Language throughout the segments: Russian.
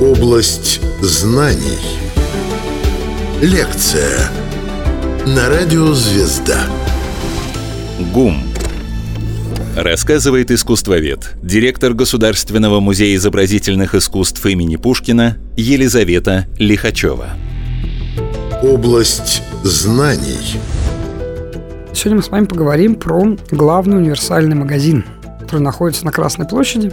Область знаний. Лекция на радио «Звезда». ГУМ. Рассказывает искусствовед, директор Государственного музея изобразительных искусств имени Пушкина Елизавета Лихачева. Область знаний. Сегодня мы с вами поговорим про главный универсальный магазин, который находится на Красной площади,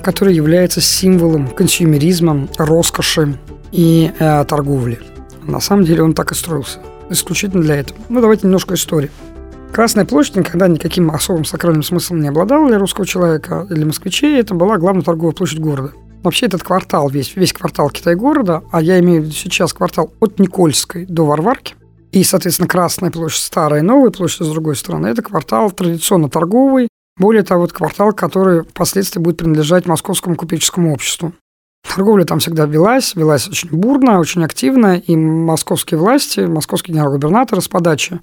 который является символом консюмеризма, роскоши и э, торговли. На самом деле он так и строился, исключительно для этого. Ну, давайте немножко истории. Красная площадь никогда никаким особым сакральным смыслом не обладала для русского человека или москвичей. Это была главная торговая площадь города. Вообще этот квартал, весь, весь квартал Китай-города, а я имею в виду сейчас квартал от Никольской до Варварки, и, соответственно, Красная площадь, Старая и Новая площадь с другой стороны, это квартал традиционно торговый, более того, это квартал, который впоследствии будет принадлежать Московскому купеческому обществу. Торговля там всегда велась, велась очень бурно, очень активно, и московские власти, московский генерал-губернатор с подачи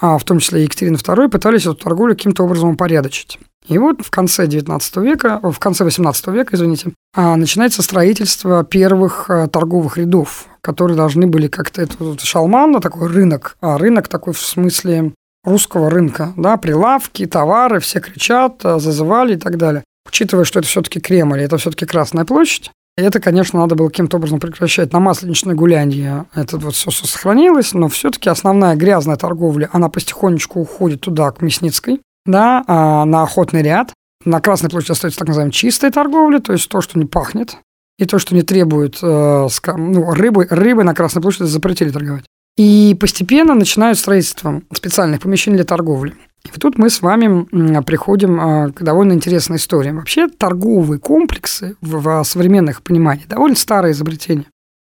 а в том числе Екатерина II, пытались эту торговлю каким-то образом упорядочить. И вот в конце 19 века, в конце 18 века, извините, а, начинается строительство первых а, торговых рядов, которые должны были как-то... Это шалман, такой рынок, а рынок такой в смысле русского рынка, да, прилавки, товары, все кричат, а, зазывали и так далее. Учитывая, что это все-таки Кремль, это все-таки Красная площадь, и это, конечно, надо было каким-то образом прекращать. На масленичное гулянье это вот все, все сохранилось, но все-таки основная грязная торговля, она потихонечку уходит туда, к Мясницкой, да, а на охотный ряд. На Красной площади остается так называемая чистая торговля, то есть то, что не пахнет, и то, что не требует э, ну, рыбы, рыбы на Красной площади запретили торговать. И постепенно начинают строительство специальных помещений для торговли. И тут мы с вами приходим а, к довольно интересной истории. Вообще торговые комплексы в современных пониманиях довольно старое изобретение.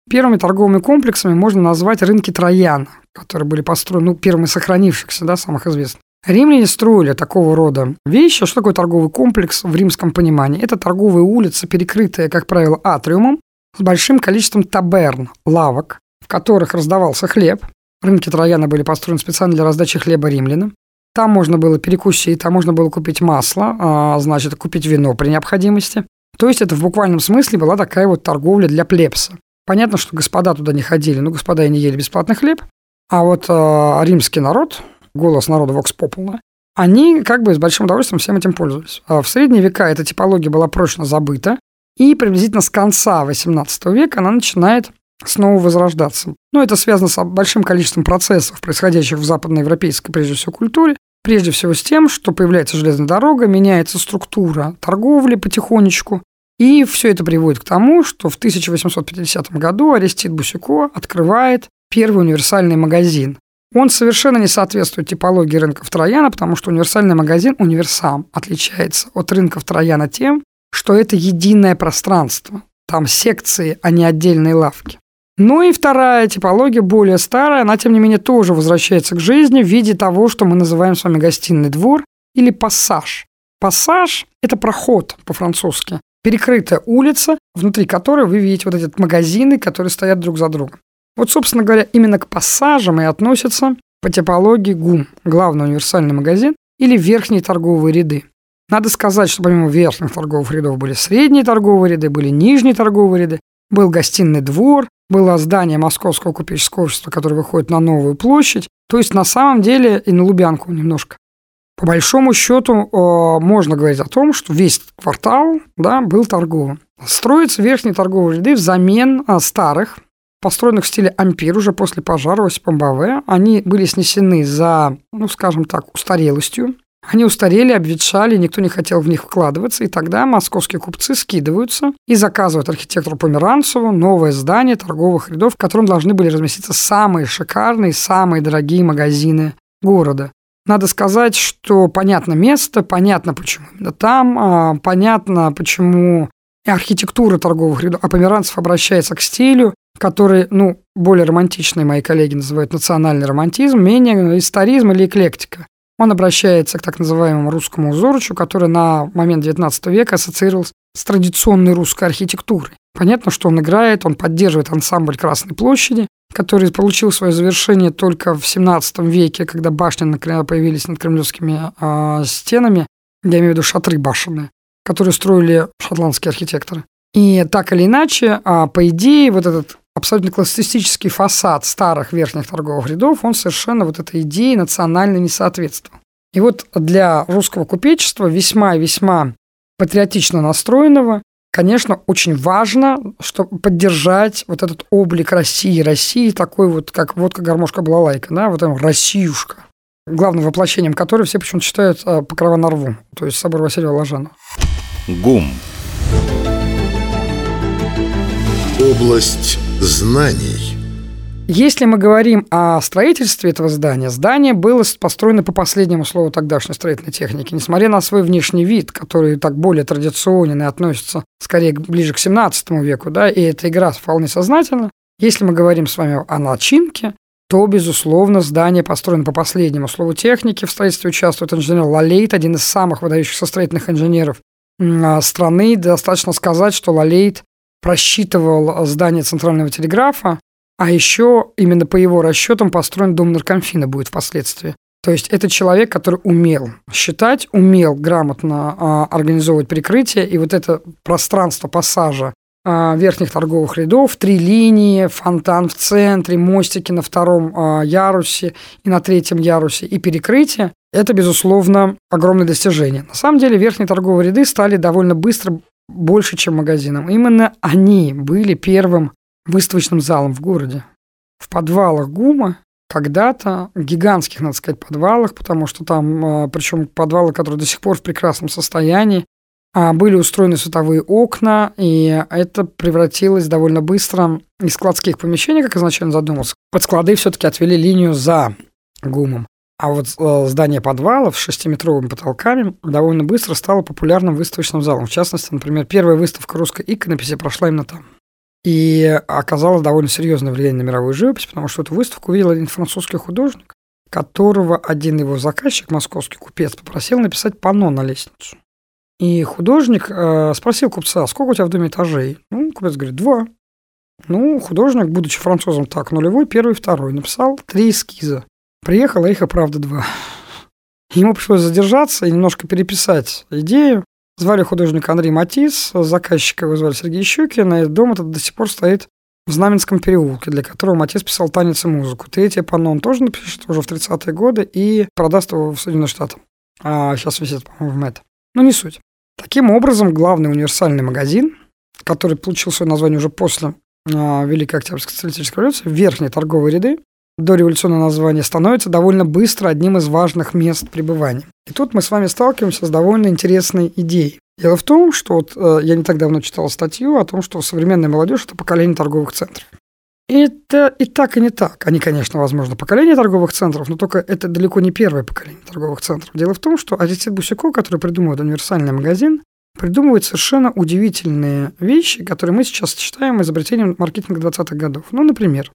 Первыми торговыми комплексами можно назвать рынки Трояна, которые были построены, ну, первыми сохранившихся, да, самых известных. Римляне строили такого рода вещи. Что такое торговый комплекс в римском понимании? Это торговые улицы, перекрытые, как правило, атриумом, с большим количеством таберн, лавок, в которых раздавался хлеб. Рынки Трояна были построены специально для раздачи хлеба римлянам. Там можно было перекусить, там можно было купить масло, а, значит, купить вино при необходимости. То есть это в буквальном смысле была такая вот торговля для плебса. Понятно, что господа туда не ходили, но господа и не ели бесплатный хлеб. А вот э, римский народ, голос народа Vox Populi, они как бы с большим удовольствием всем этим пользовались. А в средние века эта типология была прочно забыта, и приблизительно с конца XVIII века она начинает снова возрождаться. Но это связано с большим количеством процессов, происходящих в западноевропейской, прежде всего, культуре, Прежде всего с тем, что появляется железная дорога, меняется структура торговли потихонечку, и все это приводит к тому, что в 1850 году Арестит Бусико открывает первый универсальный магазин. Он совершенно не соответствует типологии рынков Трояна, потому что универсальный магазин универсам отличается от рынков Трояна тем, что это единое пространство. Там секции, а не отдельные лавки. Ну и вторая типология, более старая, она, тем не менее, тоже возвращается к жизни в виде того, что мы называем с вами гостиный двор или пассаж. Пассаж – это проход по-французски. Перекрытая улица, внутри которой вы видите вот эти магазины, которые стоят друг за другом. Вот, собственно говоря, именно к пассажам и относятся по типологии ГУМ, главный универсальный магазин, или верхние торговые ряды. Надо сказать, что помимо верхних торговых рядов были средние торговые ряды, были нижние торговые ряды, был гостиный двор, было здание Московского купеческого общества, которое выходит на Новую площадь. То есть, на самом деле, и на Лубянку немножко. По большому счету, э, можно говорить о том, что весь квартал да, был торговым. Строятся верхние торговые ряды взамен э, старых, построенных в стиле ампир уже после пожара Осипа Баве. Они были снесены за, ну, скажем так, устарелостью. Они устарели, обветшали, никто не хотел в них вкладываться, и тогда московские купцы скидываются и заказывают архитектору Померанцеву новое здание торговых рядов, в котором должны были разместиться самые шикарные, самые дорогие магазины города. Надо сказать, что понятно место, понятно почему именно там, а, понятно почему архитектура торговых рядов, а Померанцев обращается к стилю, который, ну, более романтичные мои коллеги называют национальный романтизм, менее историзм или эклектика. Он обращается к так называемому русскому узорчу, который на момент XIX века ассоциировался с традиционной русской архитектурой. Понятно, что он играет, он поддерживает ансамбль Красной площади, который получил свое завершение только в XVII веке, когда башни появились над кремлевскими э, стенами, я имею в виду шатры башенные. которые строили шотландские архитекторы. И так или иначе, а, по идее, вот этот абсолютно классицистический фасад старых верхних торговых рядов, он совершенно вот этой идее национально не соответствовал. И вот для русского купечества весьма и весьма патриотично настроенного, конечно, очень важно, чтобы поддержать вот этот облик России. России такой вот, как водка, гармошка, балалайка, да, вот там Россиюшка, главным воплощением которой все почему-то считают а, Покрова на рву, то есть собор Василия Ложанова. ГУМ. Область знаний. Если мы говорим о строительстве этого здания, здание было построено по последнему слову тогдашней строительной техники. Несмотря на свой внешний вид, который так более традиционен и относится скорее ближе к 17 веку, да, и эта игра вполне сознательна, если мы говорим с вами о начинке, то, безусловно, здание построено по последнему слову техники. В строительстве участвует инженер Лалейт, один из самых выдающихся строительных инженеров а, страны. Достаточно сказать, что Лалейт просчитывал здание центрального телеграфа, а еще именно по его расчетам построен дом наркомфина будет впоследствии. То есть это человек, который умел считать, умел грамотно а, организовывать прикрытие, и вот это пространство пассажа а, верхних торговых рядов, три линии, фонтан в центре, мостики на втором а, ярусе и на третьем ярусе и перекрытие, это, безусловно, огромное достижение. На самом деле верхние торговые ряды стали довольно быстро больше, чем магазином. Именно они были первым выставочным залом в городе. В подвалах ГУМа когда-то, гигантских, надо сказать, подвалах, потому что там, а, причем подвалы, которые до сих пор в прекрасном состоянии, а, были устроены световые окна, и это превратилось довольно быстро из складских помещений, как изначально задумался. Под склады все-таки отвели линию за ГУМом. А вот э, здание подвалов с шестиметровыми потолками довольно быстро стало популярным выставочным залом. В частности, например, первая выставка русской иконописи прошла именно там. И оказала довольно серьезное влияние на мировую живопись, потому что эту выставку видел один французский художник, которого один его заказчик, московский купец, попросил написать панно на лестницу. И художник э, спросил купца, сколько у тебя в доме этажей? Ну, купец говорит, два. Ну, художник, будучи французом, так, нулевой, первый, второй, написал три эскиза. Приехало их, правда, два. Ему пришлось задержаться и немножко переписать идею, Звали художника Андрей Матис, заказчика его звали Сергей Щукин, и дом этот до сих пор стоит в Знаменском переулке, для которого Матис писал танец и музыку. Третье панно он тоже напишет уже в 30-е годы и продаст его в Соединенные Штаты. А сейчас висит, по-моему, в Мэт. Но не суть. Таким образом, главный универсальный магазин, который получил свое название уже после а, Великой Октябрьской социалистической революции, верхние торговые ряды, дореволюционное название, становится довольно быстро одним из важных мест пребывания. И тут мы с вами сталкиваемся с довольно интересной идеей. Дело в том, что вот, э, я не так давно читал статью о том, что современная молодежь – это поколение торговых центров. Это и так, и не так. Они, конечно, возможно, поколение торговых центров, но только это далеко не первое поколение торговых центров. Дело в том, что Аристид Бусико, который придумывает универсальный магазин, придумывает совершенно удивительные вещи, которые мы сейчас считаем изобретением маркетинга 20-х годов. Ну, например,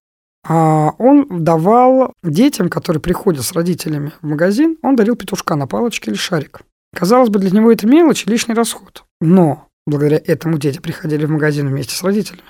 он давал детям, которые приходят с родителями в магазин, он дарил петушка на палочке или шарик. Казалось бы, для него это мелочь и лишний расход. Но благодаря этому дети приходили в магазин вместе с родителями.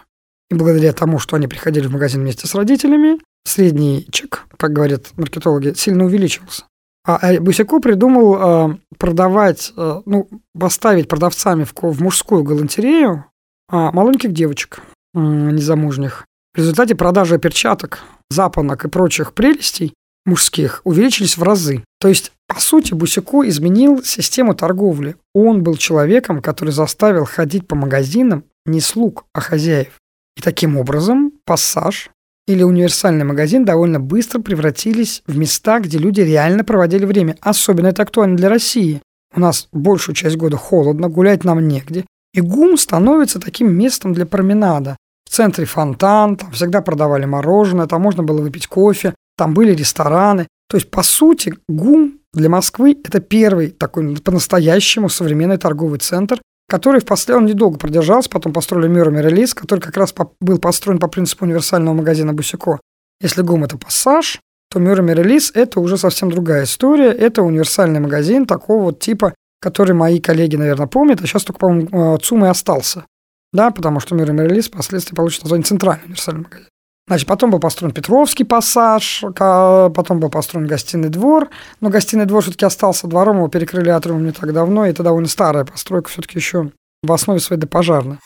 И благодаря тому, что они приходили в магазин вместе с родителями, средний чек, как говорят маркетологи, сильно увеличивался. А э, Бусяко придумал э, продавать, ну, поставить продавцами в мужскую галантерею маленьких девочек незамужних, в результате продажи перчаток, запонок и прочих прелестей мужских увеличились в разы. То есть, по сути, Бусико изменил систему торговли. Он был человеком, который заставил ходить по магазинам не слуг, а хозяев. И таким образом пассаж или универсальный магазин довольно быстро превратились в места, где люди реально проводили время. Особенно это актуально для России. У нас большую часть года холодно, гулять нам негде. И ГУМ становится таким местом для променада. В центре фонтан, там всегда продавали мороженое, там можно было выпить кофе, там были рестораны. То есть, по сути, ГУМ для Москвы – это первый такой по-настоящему современный торговый центр, который впоследствии он недолго продержался, потом построили Мюррем релиз, который как раз был построен по принципу универсального магазина Бусико. Если ГУМ – это пассаж, то Мюррем релиз – это уже совсем другая история. Это универсальный магазин такого вот типа, который мои коллеги, наверное, помнят, а сейчас только, по-моему, ЦУМ и остался да, потому что мир и релиз впоследствии получит название центральный универсальный магазин. Значит, потом был построен Петровский пассаж, потом был построен гостиный двор, но гостиный двор все-таки остался двором, его перекрыли атриумом не так давно, и это довольно старая постройка, все-таки еще в основе своей допожарная.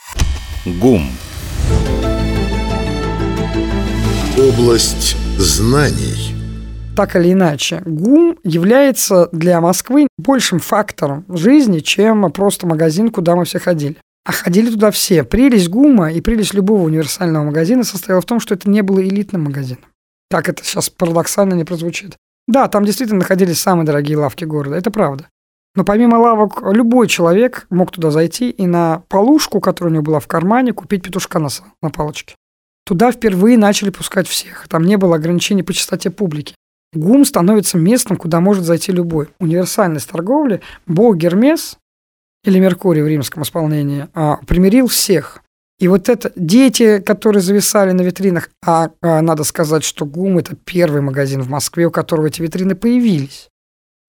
ГУМ. Область знаний. Так или иначе, ГУМ является для Москвы большим фактором жизни, чем просто магазин, куда мы все ходили. А ходили туда все. Прелесть ГУМа и прелесть любого универсального магазина состояла в том, что это не было элитным магазином. Как это сейчас парадоксально не прозвучит. Да, там действительно находились самые дорогие лавки города, это правда. Но помимо лавок, любой человек мог туда зайти и на полушку, которая у него была в кармане, купить петушка на, на палочке. Туда впервые начали пускать всех. Там не было ограничений по частоте публики. ГУМ становится местом, куда может зайти любой. Универсальность торговли, бог Гермес или Меркурий в римском исполнении, а, примирил всех. И вот это дети, которые зависали на витринах, а, а надо сказать, что ГУМ – это первый магазин в Москве, у которого эти витрины появились.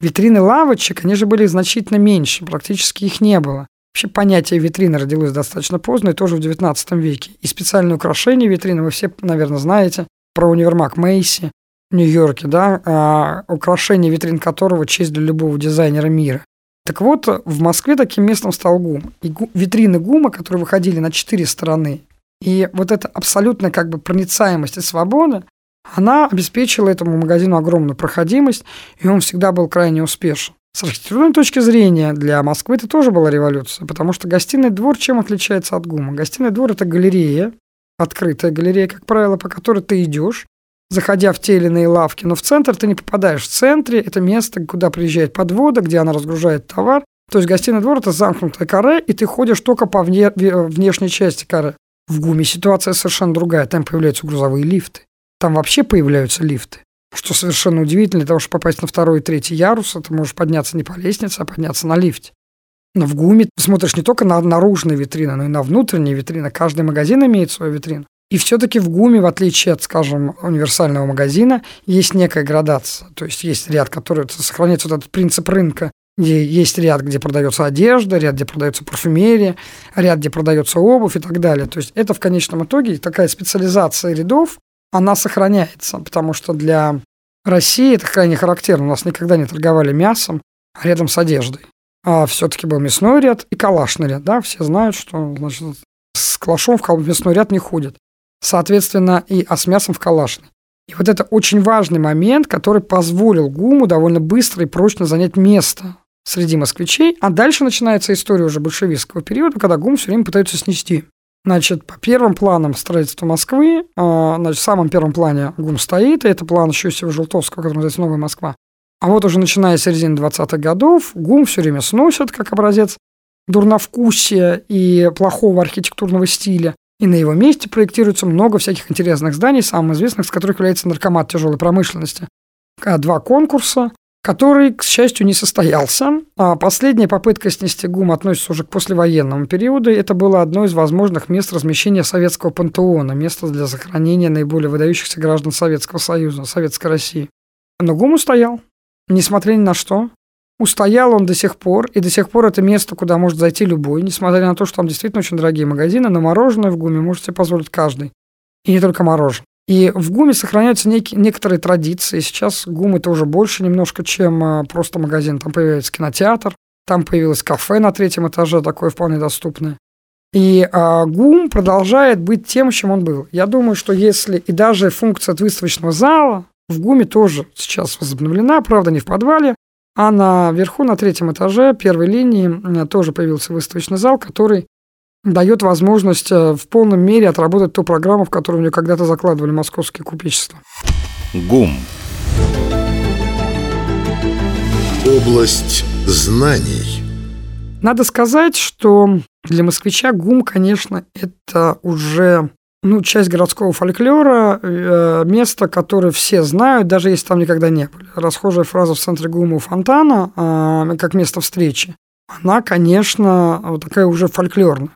Витрины лавочек, они же были значительно меньше, практически их не было. Вообще понятие витрины родилось достаточно поздно и тоже в XIX веке. И специальные украшения витрины вы все, наверное, знаете про универмаг Мейси в Нью-Йорке, да, а, украшение витрин которого честь для любого дизайнера мира. Так вот, в Москве таким местом стал ГУМ. И гу, витрины ГУМа, которые выходили на четыре стороны, и вот эта абсолютная как бы проницаемость и свобода, она обеспечила этому магазину огромную проходимость, и он всегда был крайне успешен. С архитектурной точки зрения для Москвы это тоже была революция, потому что гостиный двор чем отличается от ГУМа? Гостиный двор – это галерея, открытая галерея, как правило, по которой ты идешь, заходя в те или иные лавки, но в центр ты не попадаешь. В центре это место, куда приезжает подвода, где она разгружает товар. То есть гостиный двор – это замкнутое каре, и ты ходишь только по вне, внешней части каре. В ГУМе ситуация совершенно другая. Там появляются грузовые лифты. Там вообще появляются лифты. Что совершенно удивительно, для того, чтобы попасть на второй и третий ярус, ты можешь подняться не по лестнице, а подняться на лифте. Но в ГУМе ты смотришь не только на наружные витрины, но и на внутренние витрины. Каждый магазин имеет свою витрину. И все-таки в ГУМе, в отличие от, скажем, универсального магазина, есть некая градация. То есть есть ряд, который сохраняется вот этот принцип рынка, где есть ряд, где продается одежда, ряд, где продается парфюмерия, ряд, где продается обувь и так далее. То есть это в конечном итоге такая специализация рядов, она сохраняется, потому что для России это крайне характерно. У нас никогда не торговали мясом, а рядом с одеждой. А все-таки был мясной ряд и калашный ряд. Да? Все знают, что значит, с калашом в мясной ряд не ходят соответственно, и а с мясом в калашной. И вот это очень важный момент, который позволил ГУМу довольно быстро и прочно занять место среди москвичей, а дальше начинается история уже большевистского периода, когда ГУМ все время пытаются снести. Значит, по первым планам строительства Москвы, а, значит, в самом первом плане ГУМ стоит, и это план Щусева-Желтовского, который называется «Новая Москва». А вот уже начиная с середины 20-х годов ГУМ все время сносят как образец дурновкусия и плохого архитектурного стиля. И на его месте проектируется много всяких интересных зданий, самым известным из которых является наркомат тяжелой промышленности. А два конкурса, который, к счастью, не состоялся. А последняя попытка снести ГУМ относится уже к послевоенному периоду. Это было одно из возможных мест размещения советского пантеона, место для захоронения наиболее выдающихся граждан Советского Союза, Советской России. Но ГУМ устоял, несмотря ни на что. Устоял он до сих пор, и до сих пор это место, куда может зайти любой, несмотря на то, что там действительно очень дорогие магазины, но мороженое в ГУМе может себе позволить каждый. И не только мороженое. И в ГУМе сохраняются некие, некоторые традиции. Сейчас ГУМ это уже больше немножко, чем а, просто магазин. Там появляется кинотеатр, там появилось кафе на третьем этаже, такое вполне доступное. И а, ГУМ продолжает быть тем, чем он был. Я думаю, что если и даже функция выставочного зала в ГУМе тоже сейчас возобновлена, правда, не в подвале, а наверху, на третьем этаже первой линии тоже появился выставочный зал, который дает возможность э, в полном мере отработать ту программу, в которую мне когда-то закладывали московские купечества. ГУМ. Область знаний. Надо сказать, что для москвича ГУМ, конечно, это уже ну, часть городского фольклора, э, место, которое все знают, даже если там никогда не были. Расхожая фраза в центре ГУМа фонтана, э, как место встречи, она, конечно, вот такая уже фольклорная.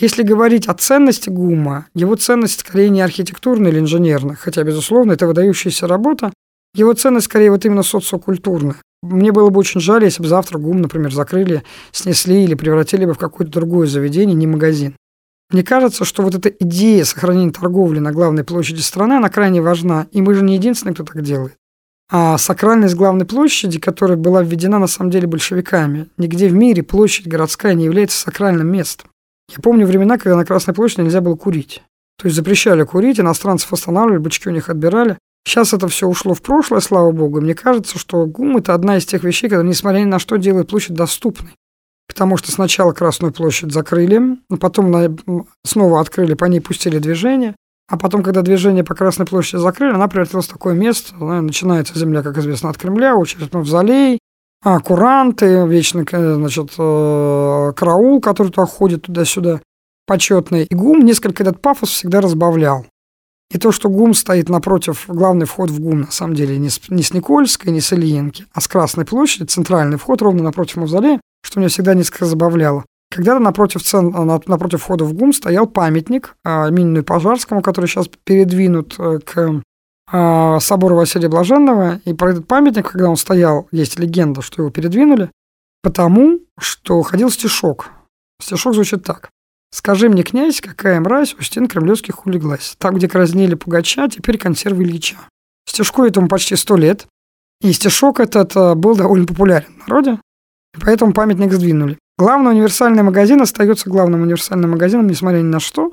Если говорить о ценности ГУМа, его ценность скорее не архитектурная или инженерная, хотя, безусловно, это выдающаяся работа, его ценность скорее вот именно социокультурная. Мне было бы очень жаль, если бы завтра ГУМ, например, закрыли, снесли или превратили бы в какое-то другое заведение, не магазин. Мне кажется, что вот эта идея сохранения торговли на главной площади страны, она крайне важна. И мы же не единственные, кто так делает. А сакральность главной площади, которая была введена на самом деле большевиками, нигде в мире площадь городская не является сакральным местом. Я помню времена, когда на Красной площади нельзя было курить. То есть запрещали курить, иностранцев останавливали, бычки у них отбирали. Сейчас это все ушло в прошлое, слава богу. мне кажется, что ГУМ – это одна из тех вещей, которые, несмотря ни на что, делает площадь доступной. Потому что сначала Красную площадь закрыли, потом снова открыли, по ней пустили движение. А потом, когда движение по Красной площади закрыли, она превратилась в такое место. Начинается земля, как известно, от Кремля, очередь мавзолей, а, куранты, вечный, значит, э, караул, который туда ходит туда-сюда, почетный. И ГУМ несколько этот пафос всегда разбавлял. И то, что ГУМ стоит напротив, главный вход в ГУМ, на самом деле, не с, не с Никольской, не с Ильинки, а с Красной площади, центральный вход ровно напротив мавзолея, что меня всегда несколько забавляло. Когда-то напротив, цен, напротив входа в ГУМ стоял памятник а, Минину Пожарскому, который сейчас передвинут э, к а, собору Василия Блаженного. И про этот памятник, когда он стоял, есть легенда, что его передвинули, потому что ходил стишок. Стишок звучит так. «Скажи мне, князь, какая мразь у стен кремлевских улеглась? Там, где краснели Пугача, теперь консервы Ильича». Стишку этому почти сто лет. И стишок этот э, был довольно популярен в народе. Поэтому памятник сдвинули. Главный универсальный магазин остается главным универсальным магазином, несмотря ни на что.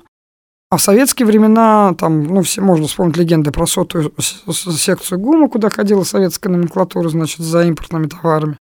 А в советские времена, там, ну, все можно вспомнить легенды про сотую секцию ГУМа, куда ходила советская номенклатура, значит, за импортными товарами.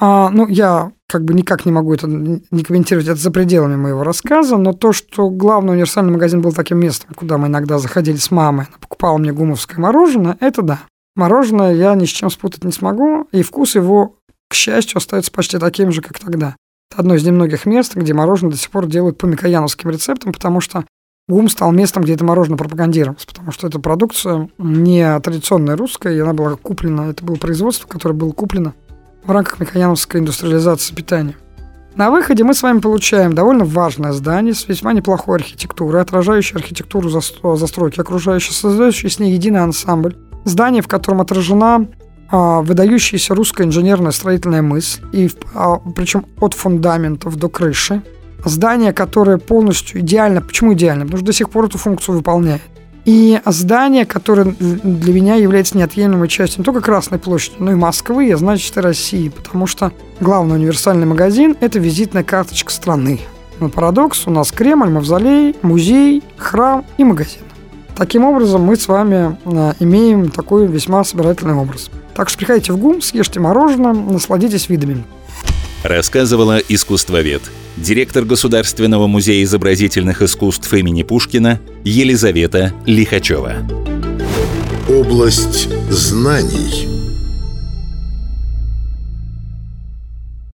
А, ну, я как бы никак не могу это не комментировать, это за пределами моего рассказа, но то, что главный универсальный магазин был таким местом, куда мы иногда заходили с мамой, она покупала мне гумовское мороженое, это да. Мороженое я ни с чем спутать не смогу, и вкус его, к счастью, остается почти таким же, как тогда. Это одно из немногих мест, где мороженое до сих пор делают по микояновским рецептам, потому что ГУМ стал местом, где это мороженое пропагандировалось, потому что эта продукция не традиционная русская, и она была куплена, это было производство, которое было куплено в рамках микояновской индустриализации питания. На выходе мы с вами получаем довольно важное здание с весьма неплохой архитектурой, отражающее архитектуру застройки окружающей, создающей с ней единый ансамбль. Здание, в котором отражена выдающаяся русская инженерная строительная мысль, и, а, причем от фундаментов до крыши. Здание, которое полностью идеально. Почему идеально? Потому что до сих пор эту функцию выполняет. И здание, которое для меня является неотъемлемой частью не только Красной площади, но и Москвы, а значит и России, потому что главный универсальный магазин – это визитная карточка страны. Но парадокс, у нас Кремль, Мавзолей, музей, храм и магазин. Таким образом, мы с вами а, имеем такой весьма собирательный образ. Так что приходите в ГУМ, съешьте мороженое, насладитесь видами. Рассказывала искусствовед, директор Государственного музея изобразительных искусств имени Пушкина Елизавета Лихачева. Область знаний.